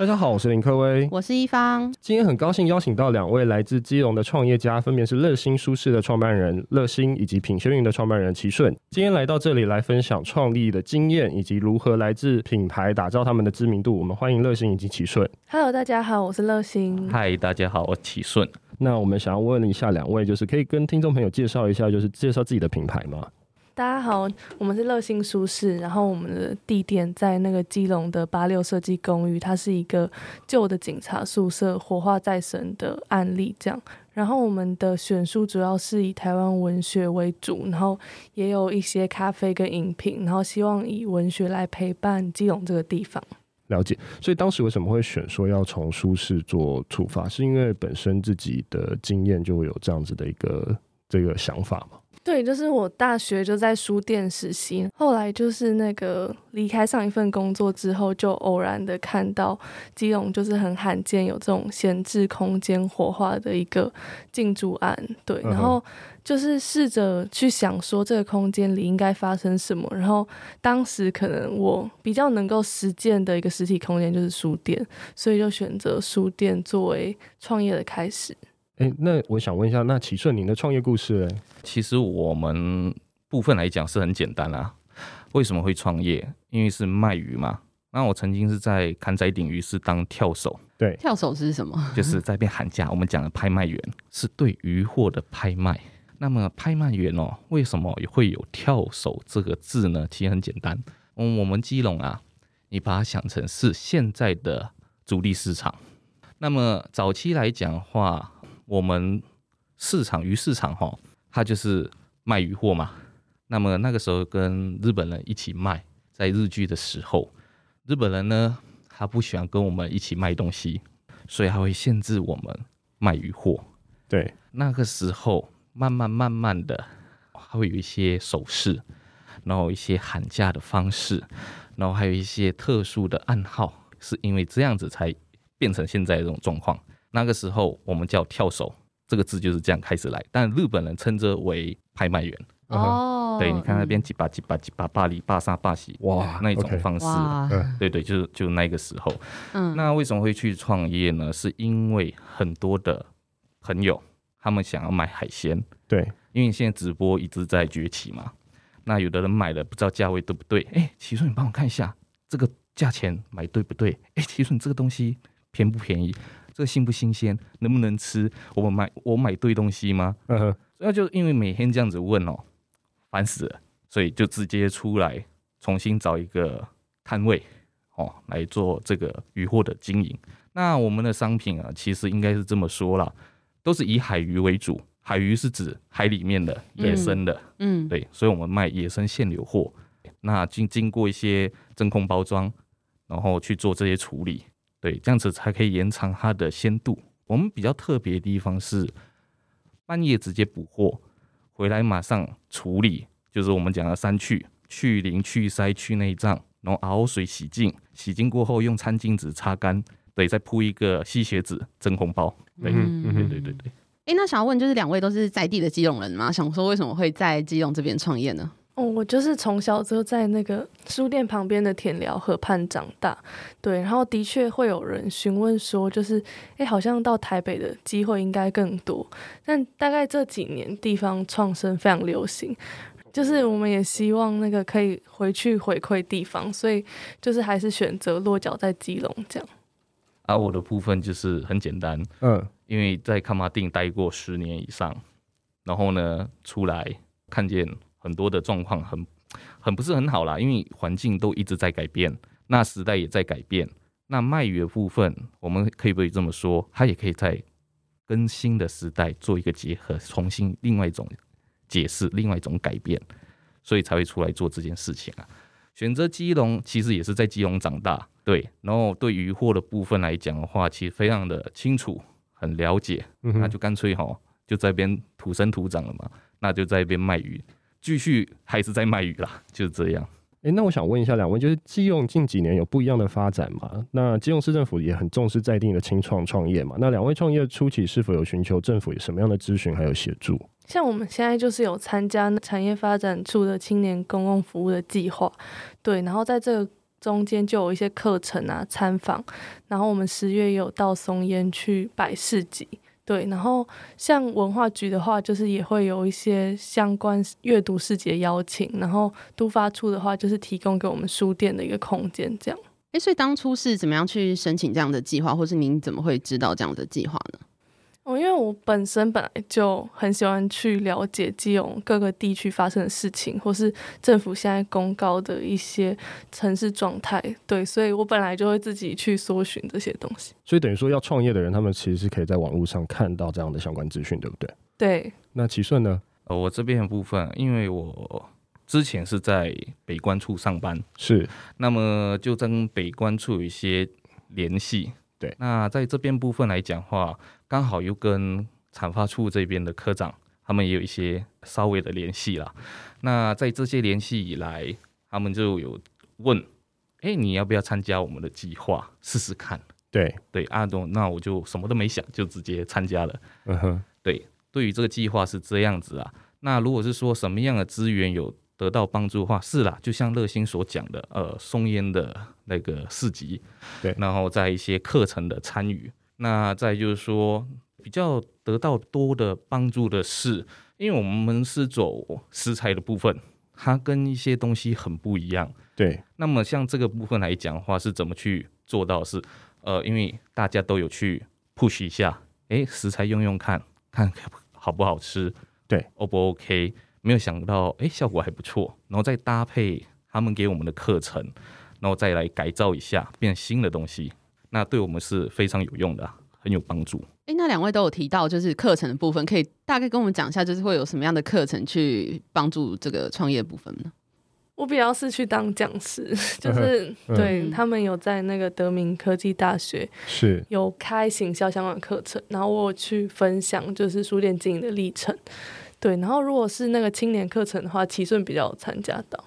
大家好，我是林科威，我是一方。今天很高兴邀请到两位来自基隆的创业家，分别是乐心舒适的创办人乐心，以及品轩云的创办人齐顺。今天来到这里来分享创立的经验，以及如何来自品牌打造他们的知名度。我们欢迎乐心以及齐顺。Hello，大家好，我是乐心。Hi，大家好，我齐顺。那我们想要问一下两位，就是可以跟听众朋友介绍一下，就是介绍自己的品牌吗？大家好，我们是乐心舒适，然后我们的地点在那个基隆的八六设计公寓，它是一个旧的警察宿舍活化再生的案例，这样。然后我们的选书主要是以台湾文学为主，然后也有一些咖啡跟饮品，然后希望以文学来陪伴基隆这个地方。了解，所以当时为什么会选说要从舒适做出发？是因为本身自己的经验就会有这样子的一个这个想法吗？对，就是我大学就在书店实习，后来就是那个离开上一份工作之后，就偶然的看到基隆就是很罕见有这种闲置空间活化的一个进驻案，对，然后就是试着去想说这个空间里应该发生什么，然后当时可能我比较能够实践的一个实体空间就是书店，所以就选择书店作为创业的开始。哎，那我想问一下，那齐顺您的创业故事呢？其实我们部分来讲是很简单啊。为什么会创业？因为是卖鱼嘛。那我曾经是在坎仔顶鱼市当跳手。对，跳手是什么？就是在那边喊价。我们讲的拍卖员是对鱼货的拍卖。那么拍卖员哦，为什么会有跳手这个字呢？其实很简单。嗯，我们基隆啊，你把它想成是现在的主力市场。那么早期来讲的话，我们市场鱼市场哈，它就是卖鱼货嘛。那么那个时候跟日本人一起卖，在日剧的时候，日本人呢，他不喜欢跟我们一起卖东西，所以他会限制我们卖鱼货。对，那个时候慢慢慢慢的，还会有一些手势，然后一些喊价的方式，然后还有一些特殊的暗号，是因为这样子才变成现在这种状况。那个时候我们叫跳手，这个字就是这样开始来，但日本人称之为拍卖员。哦，对，你看那边几把几把几把巴黎巴沙巴西哇，那一种方式，对对，就是就那个时候。嗯，那为什么会去创业呢？是因为很多的朋友他们想要买海鲜，对，因为现在直播一直在崛起嘛。那有的人买了不知道价位对不对？哎，齐顺你帮我看一下这个价钱买对不对？哎，齐顺你这个东西便不便宜？这新不新鲜？能不能吃？我们买我买对东西吗？嗯哼，那就因为每天这样子问哦，烦死了，所以就直接出来重新找一个摊位哦来做这个渔货的经营。那我们的商品啊，其实应该是这么说啦，都是以海鱼为主。海鱼是指海里面的野生的，嗯，对，所以我们卖野生现流货。那经经过一些真空包装，然后去做这些处理。对，这样子才可以延长它的鲜度。我们比较特别的地方是半夜直接捕获，回来马上处理，就是我们讲的三去：去鳞、去鳃、去内脏，然后熬水洗净，洗净过后用餐巾纸擦干，对，再铺一个吸血纸真空包。对，嗯、对对对对。哎，那想要问，就是两位都是在地的基隆人吗？想说为什么会在基隆这边创业呢？哦，我就是从小就在那个书店旁边的田寮河畔长大，对，然后的确会有人询问说，就是哎，好像到台北的机会应该更多，但大概这几年地方创生非常流行，就是我们也希望那个可以回去回馈地方，所以就是还是选择落脚在基隆这样。而、啊、我的部分就是很简单，嗯，因为在崁仔顶待过十年以上，然后呢出来看见。很多的状况很很不是很好啦，因为环境都一直在改变，那时代也在改变。那卖鱼的部分，我们可以不可以这么说？它也可以在跟新的时代做一个结合，重新另外一种解释，另外一种改变，所以才会出来做这件事情啊。选择基隆，其实也是在基隆长大，对。然后对鱼货的部分来讲的话，其实非常的清楚，很了解。嗯、那就干脆哈，就在边土生土长了嘛，那就在边卖鱼。继续还是在卖鱼啦，就是这样。哎，那我想问一下两位，就是基隆近几年有不一样的发展吗？那基隆市政府也很重视在地的青创创业嘛？那两位创业初期是否有寻求政府有什么样的咨询还有协助？像我们现在就是有参加产业发展处的青年公共服务的计划，对，然后在这个中间就有一些课程啊、参访，然后我们十月也有到松烟去摆市集。对，然后像文化局的话，就是也会有一些相关阅读世界的邀请，然后都发出的话，就是提供给我们书店的一个空间，这样。诶，所以当初是怎么样去申请这样的计划，或是您怎么会知道这样的计划呢？哦，因为我本身本来就很喜欢去了解基隆各个地区发生的事情，或是政府现在公告的一些城市状态，对，所以我本来就会自己去搜寻这些东西。所以等于说，要创业的人，他们其实是可以在网络上看到这样的相关资讯，对不对？对。那齐顺呢？呃，我这边的部分，因为我之前是在北关处上班，是，那么就跟北关处有一些联系。对，那在这边部分来讲的话，刚好又跟产发处这边的科长，他们也有一些稍微的联系啦。那在这些联系以来，他们就有问，哎，你要不要参加我们的计划试试看？对对，阿东，那我就什么都没想，就直接参加了。嗯哼，对，对于这个计划是这样子啊。那如果是说什么样的资源有得到帮助的话，是啦，就像乐心所讲的，呃，松烟的那个市集，对，然后在一些课程的参与，那再就是说比较得到多的帮助的是，因为我们是走食材的部分，它跟一些东西很不一样，对。那么像这个部分来讲的话，是怎么去做到是？呃，因为大家都有去 push 一下，哎，食材用用看看好不好吃，对，O 不 OK？没有想到，哎，效果还不错，然后再搭配他们给我们的课程，然后再来改造一下，变新的东西，那对我们是非常有用的，很有帮助。哎，那两位都有提到，就是课程的部分，可以大概跟我们讲一下，就是会有什么样的课程去帮助这个创业部分呢？我比较是去当讲师，就是、嗯、对他们有在那个德明科技大学是有开行销相关的课程，然后我去分享就是书店经营的历程。对，然后如果是那个青年课程的话，齐顺比较有参加到。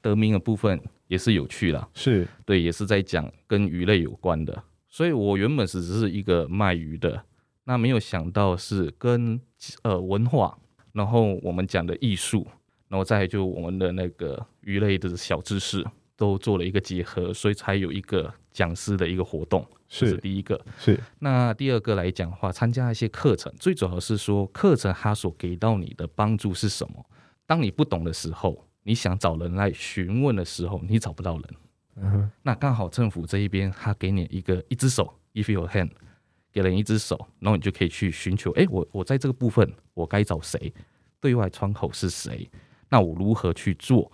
得名的部分也是有趣啦，是对，也是在讲跟鱼类有关的。所以我原本是只是一个卖鱼的，那没有想到是跟呃文化，然后我们讲的艺术，然后再就我们的那个鱼类的小知识都做了一个结合，所以才有一个讲师的一个活动。是，是第一个，是那第二个来讲的话，参加一些课程，最主要是说课程它所给到你的帮助是什么？当你不懂的时候，你想找人来询问的时候，你找不到人。那刚好政府这一边，他给你一个一只手，if you hand，给人一只手，然后你就可以去寻求，哎，我我在这个部分，我该找谁？对外窗口是谁？那我如何去做？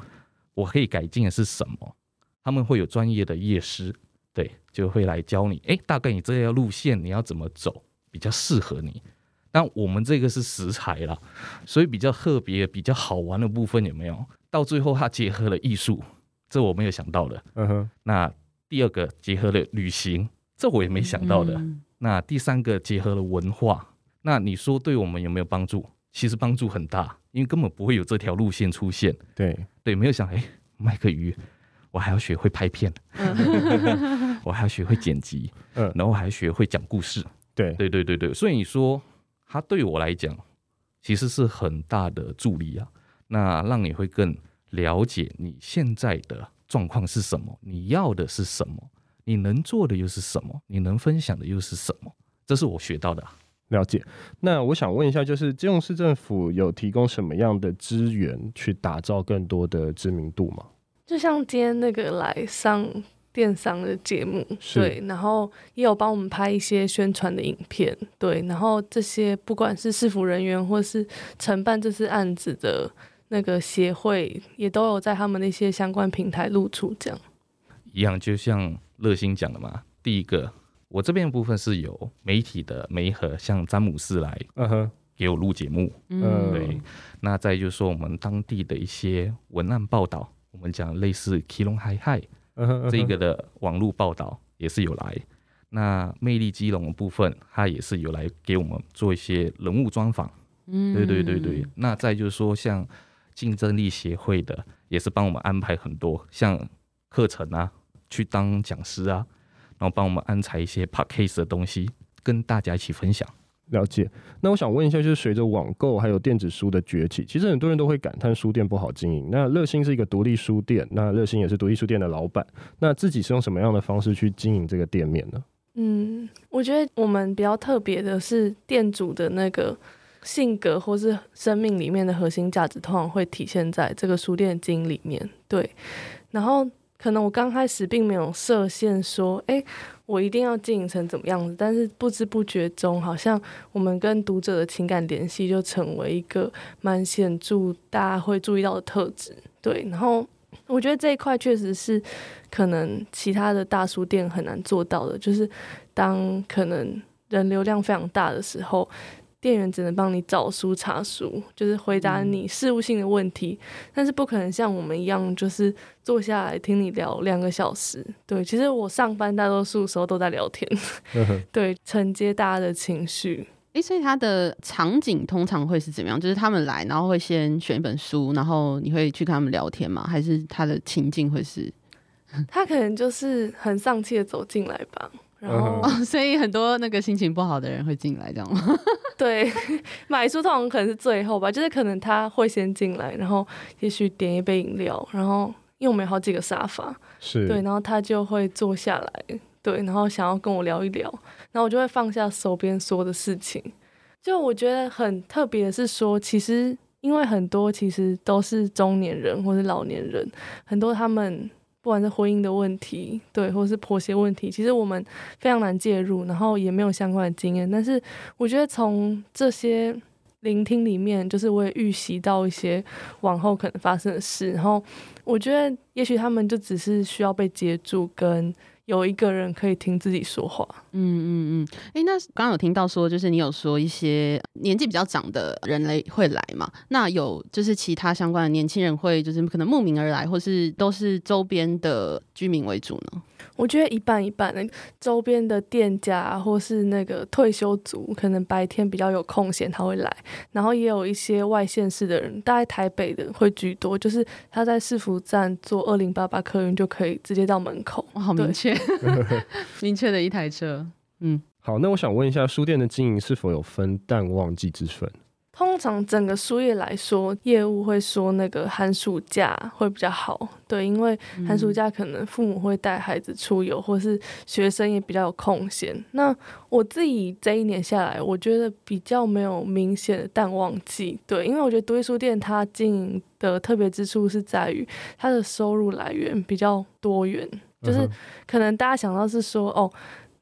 我可以改进的是什么？他们会有专业的业师。对，就会来教你，哎，大概你这条路线你要怎么走比较适合你。那我们这个是食材啦，所以比较特别、比较好玩的部分有没有？到最后它结合了艺术，这我没有想到的。嗯哼。那第二个结合了旅行，这我也没想到的。嗯。那第三个结合了文化，那你说对我们有没有帮助？其实帮助很大，因为根本不会有这条路线出现。对对，没有想，哎，卖个鱼。我还要学会拍片，我还要学会剪辑，嗯，然后还学会讲故事，对，对，对，对，对，所以你说他对我来讲，其实是很大的助力啊。那让你会更了解你现在的状况是什么，你要的是什么，你能做的又是什么，你能分享的又是什么，这是我学到的。了解。那我想问一下，就是金融市政府有提供什么样的资源去打造更多的知名度吗？就像今天那个来上电商的节目，对，然后也有帮我们拍一些宣传的影片，对，然后这些不管是市府人员或是承办这次案子的那个协会，也都有在他们那些相关平台露出，这样一样，就像乐心讲的嘛，第一个我这边的部分是有媒体的媒和，像詹姆斯来，嗯哼，给我录节目，嗯，对，那再就是说我们当地的一些文案报道。我们讲类似基隆嗨嗨这个的网络报道也是有来，那魅力基隆的部分，它也是有来给我们做一些人物专访。嗯，对对对对。那再就是说，像竞争力协会的，也是帮我们安排很多像课程啊，去当讲师啊，然后帮我们安排一些 podcast 的东西，跟大家一起分享。了解。那我想问一下，就是随着网购还有电子书的崛起，其实很多人都会感叹书店不好经营。那乐心是一个独立书店，那乐心也是独立书店的老板，那自己是用什么样的方式去经营这个店面呢？嗯，我觉得我们比较特别的是店主的那个性格或是生命里面的核心价值，通常会体现在这个书店经营里面。对，然后可能我刚开始并没有设限，说，哎。我一定要经营成怎么样子，但是不知不觉中，好像我们跟读者的情感联系就成为一个蛮显著，大家会注意到的特质。对，然后我觉得这一块确实是可能其他的大书店很难做到的，就是当可能人流量非常大的时候。店员只能帮你找书、查书，就是回答你事务性的问题，嗯、但是不可能像我们一样，就是坐下来听你聊两个小时。对，其实我上班大多数时候都在聊天，对，承接大家的情绪。诶，所以他的场景通常会是怎么样？就是他们来，然后会先选一本书，然后你会去跟他们聊天吗？还是他的情境会是？他可能就是很丧气的走进来吧。然后，哦，所以很多那个心情不好的人会进来，这样吗？对，买书通常可能是最后吧，就是可能他会先进来，然后也许点一杯饮料，然后因为我们有好几个沙发，是对，然后他就会坐下来，对，然后想要跟我聊一聊，然后我就会放下手边说的事情。就我觉得很特别的是说，其实因为很多其实都是中年人或者老年人，很多他们。不管是婚姻的问题，对，或是婆媳问题，其实我们非常难介入，然后也没有相关的经验。但是我觉得从这些聆听里面，就是我也预习到一些往后可能发生的事。然后我觉得，也许他们就只是需要被接住，跟。有一个人可以听自己说话。嗯嗯嗯。哎、那刚刚有听到说，就是你有说一些年纪比较长的人类会来嘛？那有就是其他相关的年轻人会，就是可能慕名而来，或是都是周边的居民为主呢？我觉得一半一半的，周边的店家或是那个退休族，可能白天比较有空闲，他会来。然后也有一些外县市的人，大概台北的会居多，就是他在市府站坐二零八八客运就可以直接到门口。哇，好明确，明确的一台车。嗯，好，那我想问一下，书店的经营是否有分淡旺季之分？通常整个书业来说，业务会说那个寒暑假会比较好，对，因为寒暑假可能父母会带孩子出游，或是学生也比较有空闲。那我自己这一年下来，我觉得比较没有明显的淡旺季，对，因为我觉得独立书店它经营的特别之处是在于它的收入来源比较多元，就是可能大家想到是说哦。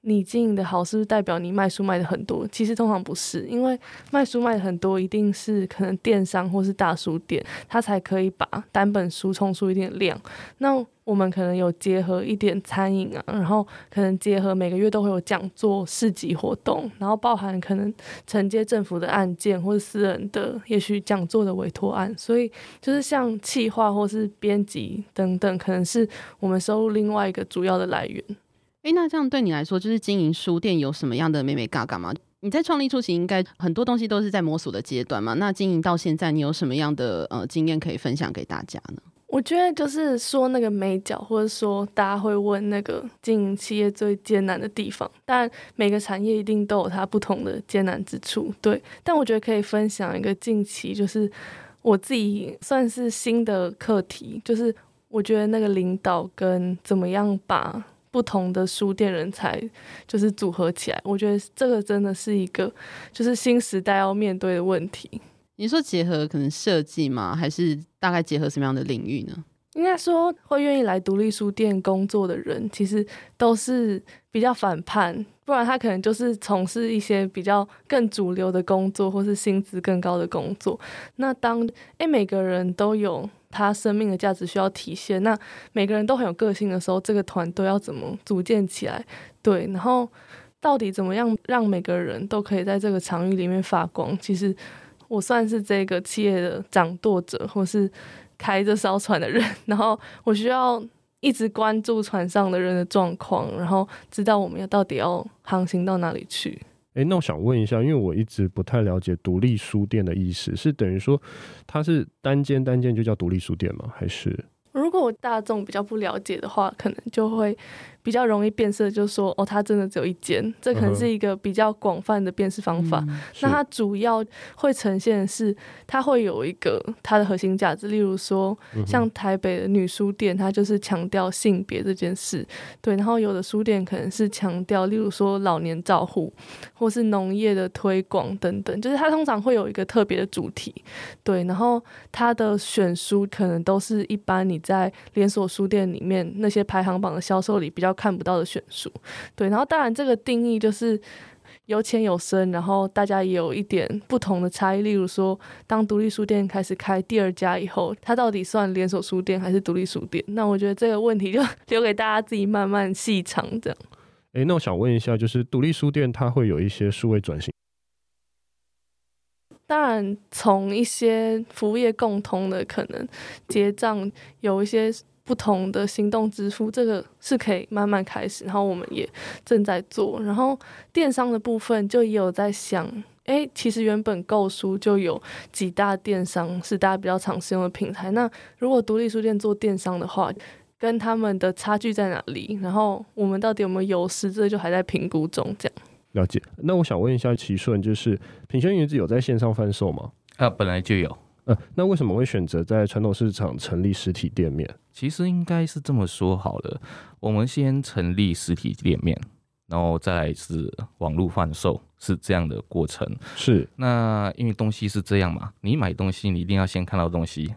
你经营的好，是不是代表你卖书卖的很多？其实通常不是，因为卖书卖的很多，一定是可能电商或是大书店，它才可以把单本书冲出一点量。那我们可能有结合一点餐饮啊，然后可能结合每个月都会有讲座、市集活动，然后包含可能承接政府的案件或是私人的，也许讲座的委托案。所以就是像企划或是编辑等等，可能是我们收入另外一个主要的来源。诶，那这样对你来说，就是经营书店有什么样的眉眉角角吗？你在创立初期，应该很多东西都是在摸索的阶段嘛。那经营到现在，你有什么样的呃经验可以分享给大家呢？我觉得就是说那个眉角，或者说大家会问那个经营企业最艰难的地方，但每个产业一定都有它不同的艰难之处。对，但我觉得可以分享一个近期就是我自己算是新的课题，就是我觉得那个领导跟怎么样把。不同的书店人才就是组合起来，我觉得这个真的是一个就是新时代要面对的问题。你说结合可能设计吗？还是大概结合什么样的领域呢？应该说会愿意来独立书店工作的人，其实都是比较反叛，不然他可能就是从事一些比较更主流的工作，或是薪资更高的工作。那当诶每个人都有。他生命的价值需要体现，那每个人都很有个性的时候，这个团队要怎么组建起来？对，然后到底怎么样让每个人都可以在这个场域里面发光？其实我算是这个企业的掌舵者，或是开这艘船的人，然后我需要一直关注船上的人的状况，然后知道我们要到底要航行到哪里去。哎，那我想问一下，因为我一直不太了解独立书店的意思，是等于说它是单间单间就叫独立书店吗？还是？如果我大众比较不了解的话，可能就会。比较容易辨识，就是说哦，它真的只有一间，这可能是一个比较广泛的辨识方法。嗯、那它主要会呈现的是，它会有一个它的核心价值，例如说，像台北的女书店，它就是强调性别这件事，对。然后有的书店可能是强调，例如说老年照护，或是农业的推广等等，就是它通常会有一个特别的主题，对。然后它的选书可能都是一般你在连锁书店里面那些排行榜的销售里比较。看不到的选书，对，然后当然这个定义就是有浅有深，然后大家也有一点不同的差异。例如说，当独立书店开始开第二家以后，它到底算连锁书店还是独立书店？那我觉得这个问题就 留给大家自己慢慢细尝。这样，哎，那我想问一下，就是独立书店它会有一些数位转型？当然，从一些服务业共通的可能结账有一些。不同的行动支付，这个是可以慢慢开始，然后我们也正在做。然后电商的部分就也有在想，哎，其实原本购书就有几大电商是大家比较常使用的平台。那如果独立书店做电商的话，跟他们的差距在哪里？然后我们到底有没有优势？这就还在评估中。这样了解。那我想问一下奇顺，就是品轩云子有在线上贩售吗？啊，本来就有。呃，那为什么会选择在传统市场成立实体店面？其实应该是这么说好了，我们先成立实体店面，然后再来是网络贩售，是这样的过程。是，那因为东西是这样嘛，你买东西你一定要先看到东西，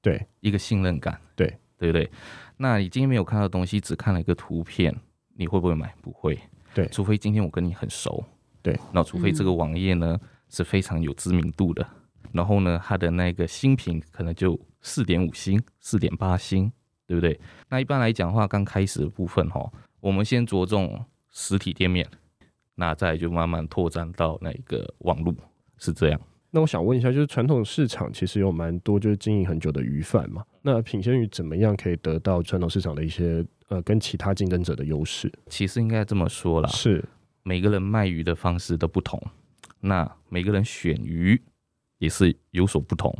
对，一个信任感，对，对不对？那你今天没有看到东西，只看了一个图片，你会不会买？不会，对，除非今天我跟你很熟，对，那除非这个网页呢是非常有知名度的。然后呢，它的那个新品可能就四点五星、四点八星，对不对？那一般来讲的话，刚开始的部分哈，我们先着重实体店面，那再就慢慢拓展到那个网络，是这样。那我想问一下，就是传统市场其实有蛮多就是经营很久的鱼贩嘛，那品鲜鱼怎么样可以得到传统市场的一些呃跟其他竞争者的优势？其实应该这么说啦，是每个人卖鱼的方式都不同，那每个人选鱼。也是有所不同。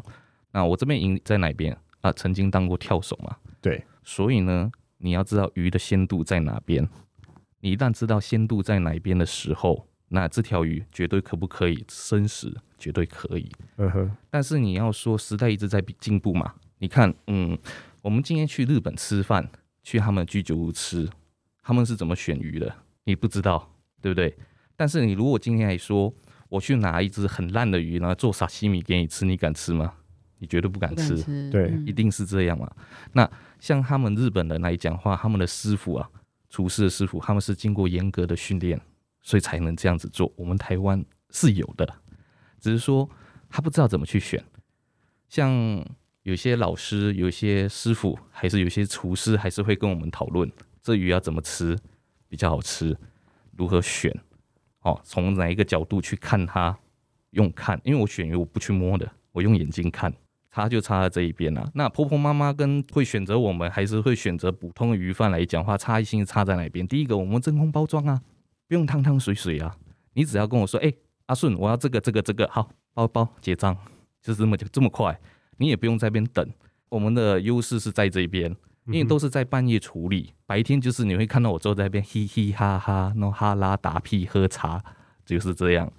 那我这边赢在哪边啊？曾经当过跳手嘛，对。所以呢，你要知道鱼的鲜度在哪边。你一旦知道鲜度在哪边的时候，那这条鱼绝对可不可以生食？绝对可以。嗯哼。但是你要说时代一直在进步嘛？你看，嗯，我们今天去日本吃饭，去他们居酒屋吃，他们是怎么选鱼的？你不知道，对不对？但是你如果今天来说，我去拿一只很烂的鱼，然后做沙西米给你吃，你敢吃吗？你绝对不敢吃。吃对，一定是这样嘛。那像他们日本人来讲话，他们的师傅啊，厨师的师傅，他们是经过严格的训练，所以才能这样子做。我们台湾是有的，只是说他不知道怎么去选。像有些老师、有些师傅，还是有些厨师，还是会跟我们讨论这鱼要怎么吃比较好吃，如何选。哦，从哪一个角度去看它？用看，因为我选鱼我不去摸的，我用眼睛看，差就差在这一边啊。那婆婆妈妈跟会选择我们，还是会选择普通的鱼贩来讲话，差异性差在哪边？第一个，我们真空包装啊，不用汤汤水水啊，你只要跟我说，哎、阿顺，我要这个这个这个，好，包包结账，就是这么就这么快，你也不用在边等。我们的优势是在这边。因为都是在半夜处理，白天就是你会看到我坐在那边嘻嘻哈哈，然后哈拉打屁喝茶，就是这样。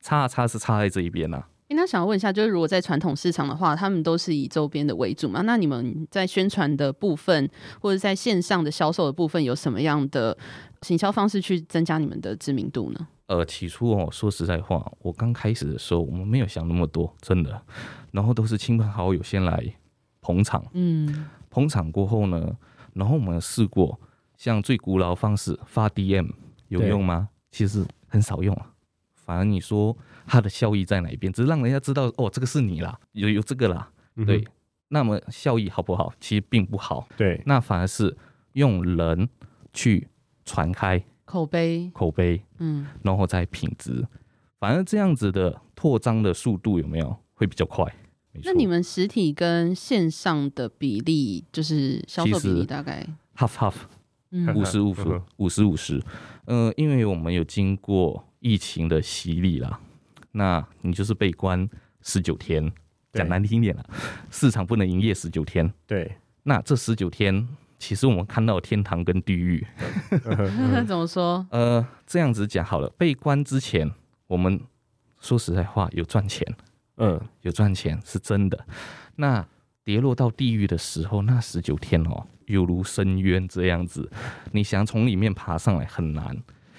差差是差在这一边呐、啊。那想要问一下，就是如果在传统市场的话，他们都是以周边的为主嘛？那你们在宣传的部分，或者在线上的销售的部分，有什么样的行销方式去增加你们的知名度呢？呃，起初哦，说实在话，我刚开始的时候，我们没有想那么多，真的。然后都是亲朋好友先来捧场，嗯。捧场过后呢，然后我们试过像最古老的方式发 DM 有用吗？其实很少用啊。反而你说它的效益在哪一边？只是让人家知道哦，这个是你啦，有有这个啦。嗯、对，那么效益好不好？其实并不好。对，那反而是用人去传开口碑，口碑，嗯，然后再品质，反而这样子的扩张的速度有没有会比较快？那你们实体跟线上的比例，就是销售比例大概 half half，五十五十五十五十。呃，因为我们有经过疫情的洗礼啦，那你就是被关十九天，讲难听点了，市场不能营业十九天。对，那这十九天，其实我们看到天堂跟地狱。怎么说？呃，这样子讲好了，被关之前，我们说实在话有赚钱，嗯，有赚钱是真的。那跌落到地狱的时候，那十九天哦，犹如深渊这样子，你想从里面爬上来很难，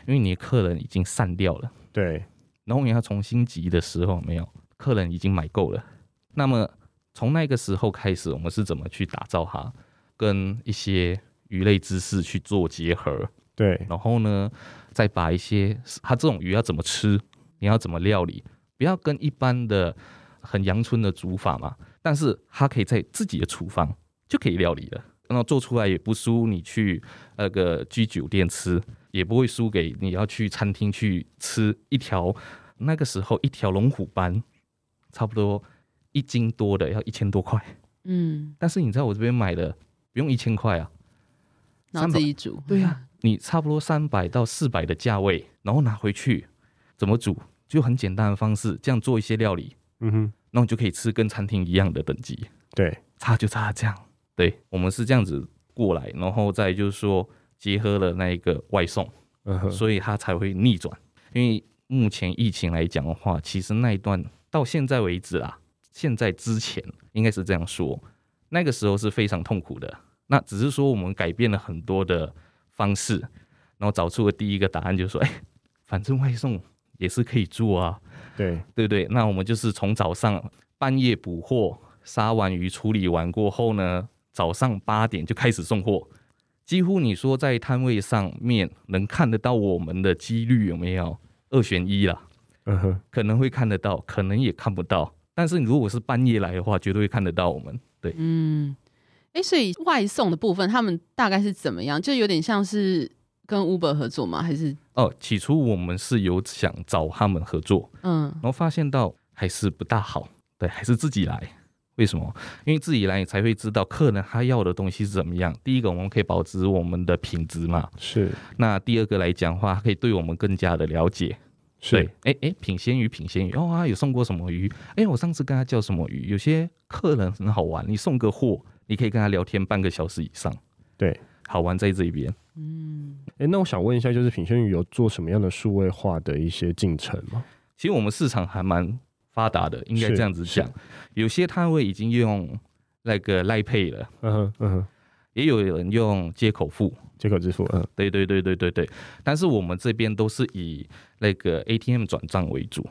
因为你的客人已经散掉了。对，然后你要重新集的时候，没有客人已经买够了。那么从那个时候开始，我们是怎么去打造它，跟一些鱼类知识去做结合？对，然后呢，再把一些它这种鱼要怎么吃，你要怎么料理，不要跟一般的很阳春的煮法嘛。但是它可以在自己的厨房就可以料理了，然后做出来也不输你去那个居酒店吃，也不会输给你要去餐厅去吃一条。那个时候一条龙虎斑差不多一斤多的要一千多块，嗯，但是你在我这边买的不用一千块啊，然后自己煮，对呀、啊，你差不多三百到四百的价位，然后拿回去怎么煮，就很简单的方式，这样做一些料理，嗯哼。那你就可以吃跟餐厅一样的等级，对，差就差这样。对，我们是这样子过来，然后再就是说结合了那一个外送，嗯哼，所以它才会逆转。因为目前疫情来讲的话，其实那一段到现在为止啊，现在之前应该是这样说，那个时候是非常痛苦的。那只是说我们改变了很多的方式，然后找出了第一个答案，就是说，哎，反正外送也是可以做啊。对对对，那我们就是从早上半夜补货，杀完鱼处理完过后呢，早上八点就开始送货。几乎你说在摊位上面能看得到我们的几率有没有二选一啦？嗯哼，可能会看得到，可能也看不到。但是如果是半夜来的话，绝对会看得到我们。对，嗯，哎，所以外送的部分，他们大概是怎么样？就有点像是。跟 Uber 合作吗？还是哦，起初我们是有想找他们合作，嗯，然后发现到还是不大好，对，还是自己来。为什么？因为自己来你才会知道客人他要的东西是怎么样。第一个，我们可以保持我们的品质嘛，是。那第二个来讲的话，可以对我们更加的了解。是。对，哎哎，品鲜鱼，品鲜鱼，哦，啊有送过什么鱼？哎，我上次跟他叫什么鱼？有些客人很好玩，你送个货，你可以跟他聊天半个小时以上。对。好玩在这边，嗯，哎、欸，那我想问一下，就是品鲜鱼有做什么样的数位化的一些进程吗？其实我们市场还蛮发达的，应该这样子讲。有些摊位已经用那个 Line Pay 了，嗯哼，嗯哼，也有人用接口付，接口支付，嗯，对对对对对对。但是我们这边都是以那个 ATM 转账为主，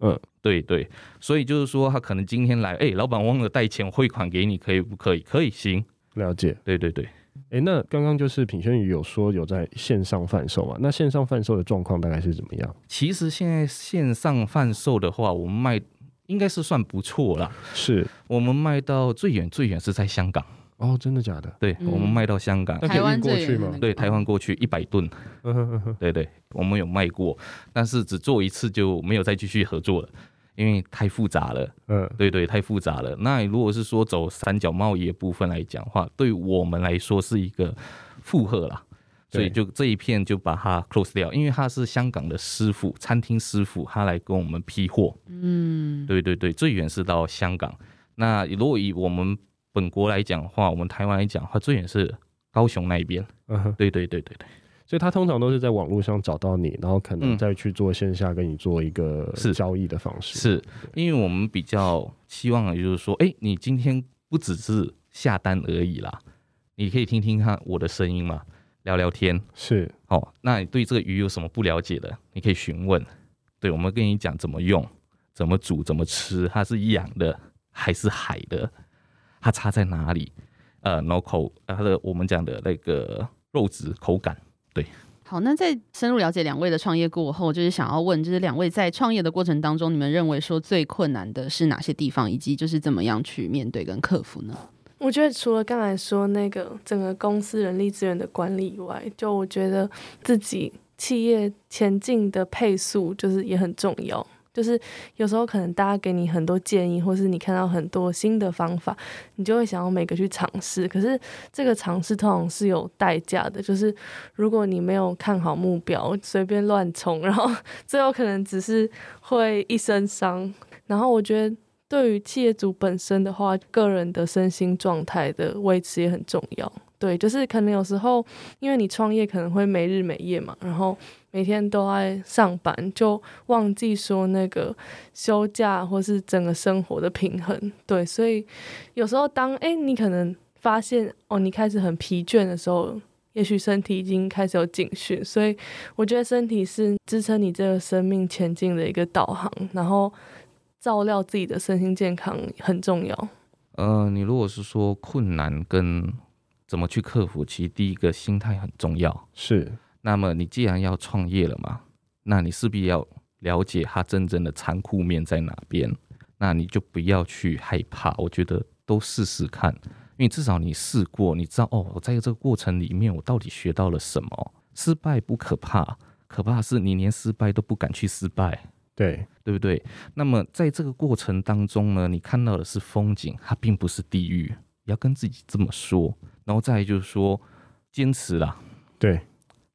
嗯，对对。所以就是说，他可能今天来，哎、欸，老板忘了带钱汇款给你，可以不可以？可以，行，了解，对对对。哎、欸，那刚刚就是品轩宇有说有在线上贩售嘛？那线上贩售的状况大概是怎么样？其实现在线上贩售的话，我们卖应该是算不错啦。是我们卖到最远最远是在香港哦，真的假的？对，嗯、我们卖到香港，台湾过去吗？对，台湾过去一百吨。对对，我们有卖过，但是只做一次就没有再继续合作了。因为太复杂了，嗯，对对，太复杂了。那如果是说走三角贸易的部分来讲的话，对我们来说是一个负荷啦，所以就这一片就把它 close 掉。因为他是香港的师傅，餐厅师傅，他来跟我们批货，嗯，对对对，最远是到香港。那如果以我们本国来讲的话，我们台湾来讲的话，最远是高雄那一边，嗯，对对对对对。所以他通常都是在网络上找到你，然后可能再去做线下跟你做一个交易的方式。嗯、是，因为我们比较希望，就是说，哎、欸，你今天不只是下单而已啦，你可以听听看我的声音嘛，聊聊天。是，哦，那你对这个鱼有什么不了解的，你可以询问。对，我们跟你讲怎么用，怎么煮，怎么吃，它是养的还是海的，它差在哪里？呃，然后口，它的我们讲的那个肉质口感。对，好，那在深入了解两位的创业过后，就是想要问，就是两位在创业的过程当中，你们认为说最困难的是哪些地方，以及就是怎么样去面对跟克服呢？我觉得除了刚才说那个整个公司人力资源的管理以外，就我觉得自己企业前进的配速就是也很重要。就是有时候可能大家给你很多建议，或是你看到很多新的方法，你就会想要每个去尝试。可是这个尝试通常是有代价的，就是如果你没有看好目标，随便乱冲，然后最后可能只是会一身伤。然后我觉得。对于企业主本身的话，个人的身心状态的维持也很重要。对，就是可能有时候，因为你创业可能会没日没夜嘛，然后每天都在上班，就忘记说那个休假或是整个生活的平衡。对，所以有时候当诶你可能发现哦，你开始很疲倦的时候，也许身体已经开始有警讯。所以我觉得身体是支撑你这个生命前进的一个导航，然后。照料自己的身心健康很重要。呃，你如果是说困难跟怎么去克服，其实第一个心态很重要。是，那么你既然要创业了嘛，那你势必要了解它真正的残酷面在哪边。那你就不要去害怕，我觉得都试试看，因为至少你试过，你知道哦，我在这个过程里面我到底学到了什么。失败不可怕，可怕的是你连失败都不敢去失败。对，对不对？那么在这个过程当中呢，你看到的是风景，它并不是地狱，要跟自己这么说。然后再就是说，坚持啦。对，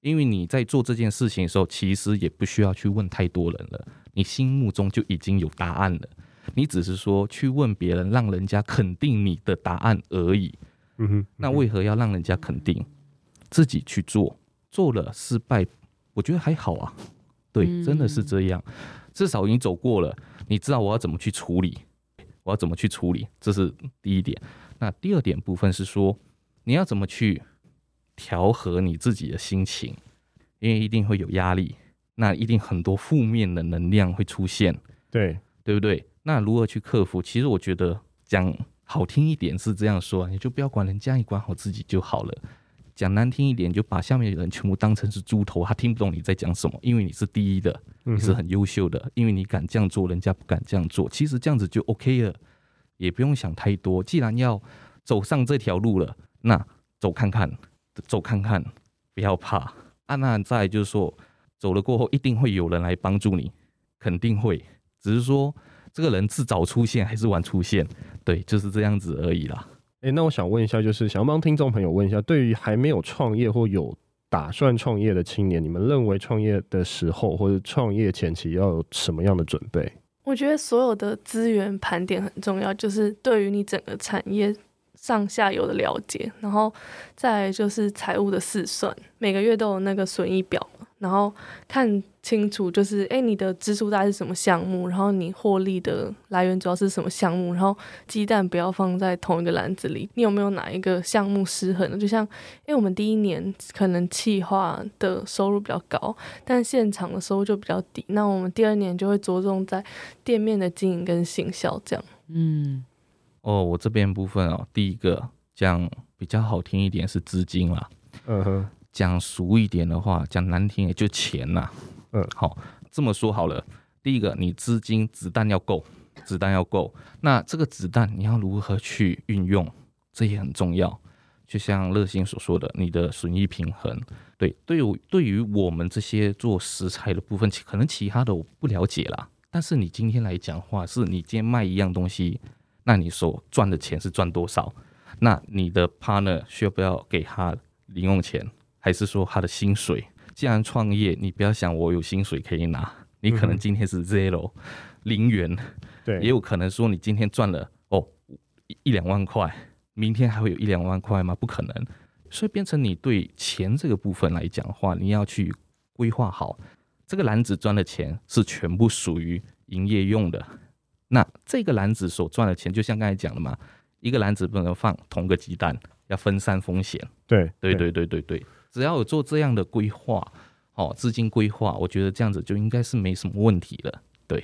因为你在做这件事情的时候，其实也不需要去问太多人了，你心目中就已经有答案了。你只是说去问别人，让人家肯定你的答案而已。嗯哼，嗯哼。那为何要让人家肯定？自己去做，做了失败，我觉得还好啊。对，真的是这样。嗯至少已经走过了，你知道我要怎么去处理，我要怎么去处理，这是第一点。那第二点部分是说，你要怎么去调和你自己的心情，因为一定会有压力，那一定很多负面的能量会出现，对，对不对？那如何去克服？其实我觉得讲好听一点是这样说，你就不要管人家，你管好自己就好了。讲难听一点，就把下面的人全部当成是猪头，他听不懂你在讲什么，因为你是第一的，你是很优秀的，因为你敢这样做，人家不敢这样做。其实这样子就 OK 了，也不用想太多。既然要走上这条路了，那走看看，走看看，不要怕。啊，那再就是说，走了过后，一定会有人来帮助你，肯定会。只是说，这个人是早出现还是晚出现，对，就是这样子而已啦。诶、欸，那我想问一下，就是想要帮听众朋友问一下，对于还没有创业或有打算创业的青年，你们认为创业的时候或者创业前期要有什么样的准备？我觉得所有的资源盘点很重要，就是对于你整个产业上下游的了解，然后再就是财务的试算，每个月都有那个损益表。然后看清楚，就是哎，你的支出大概是什么项目？然后你获利的来源主要是什么项目？然后鸡蛋不要放在同一个篮子里。你有没有哪一个项目失衡的？就像，因为我们第一年可能企划的收入比较高，但现场的收入就比较低。那我们第二年就会着重在店面的经营跟行销这样。嗯，哦，我这边部分哦，第一个讲比较好听一点是资金啦。嗯哼。讲俗一点的话，讲难听也就钱呐、啊。嗯，好，这么说好了。第一个，你资金子弹要够，子弹要够。那这个子弹你要如何去运用，这也很重要。就像乐心所说的，你的损益平衡。对，对于对于我们这些做食材的部分，可能其他的我不了解啦。但是你今天来讲话，是你今天卖一样东西，那你所赚的钱是赚多少？那你的 partner 需要不要给他零用钱？还是说他的薪水？既然创业，你不要想我有薪水可以拿，你可能今天是 zero 零元，对，也有可能说你今天赚了哦一两万块，明天还会有一两万块吗？不可能，所以变成你对钱这个部分来讲的话，你要去规划好，这个篮子赚的钱是全部属于营业用的，那这个篮子所赚的钱，就像刚才讲的嘛，一个篮子不能放同个鸡蛋，要分散风险，对，对对对对对。只要有做这样的规划，哦，资金规划，我觉得这样子就应该是没什么问题了。对，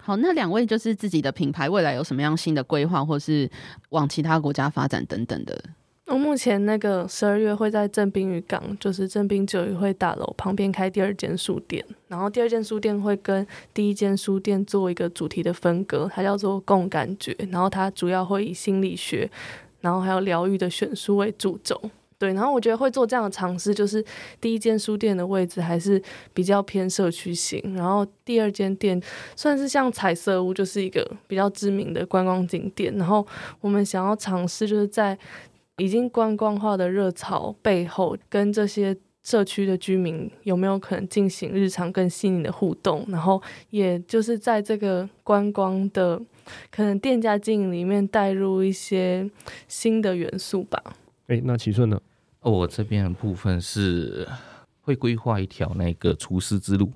好，那两位就是自己的品牌未来有什么样新的规划，或是往其他国家发展等等的？我目前那个十二月会在正滨渔港，就是正滨酒友会大楼旁边开第二间书店，然后第二间书店会跟第一间书店做一个主题的分割，它叫做共感觉，然后它主要会以心理学，然后还有疗愈的选书为主轴。对，然后我觉得会做这样的尝试，就是第一间书店的位置还是比较偏社区型，然后第二间店算是像彩色屋，就是一个比较知名的观光景点。然后我们想要尝试，就是在已经观光化的热潮背后，跟这些社区的居民有没有可能进行日常更细腻的互动？然后也就是在这个观光的可能店家经营里面带入一些新的元素吧。哎，那齐顺呢？哦，我这边的部分是会规划一条那个厨师之路，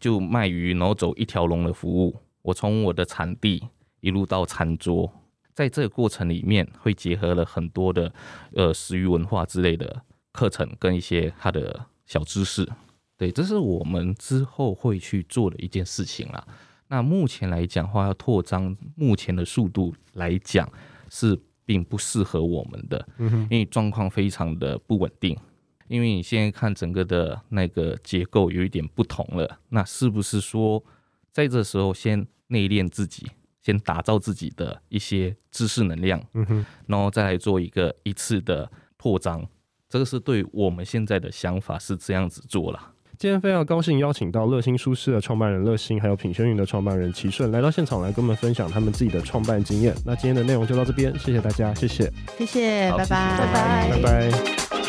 就卖鱼，然后走一条龙的服务。我从我的产地一路到餐桌，在这个过程里面会结合了很多的呃食鱼文化之类的课程跟一些它的小知识。对，这是我们之后会去做的一件事情啦。那目前来讲话，要扩张，目前的速度来讲是。并不适合我们的，因为状况非常的不稳定。因为你现在看整个的那个结构有一点不同了，那是不是说在这时候先内练自己，先打造自己的一些知识能量，嗯然后再来做一个一次的扩张？这个是对我们现在的想法是这样子做了。今天非常高兴邀请到乐心书室的创办人乐心，还有品轩云的创办人齐顺来到现场来跟我们分享他们自己的创办经验。那今天的内容就到这边，谢谢大家，谢谢，谢谢，拜拜，拜拜，拜拜。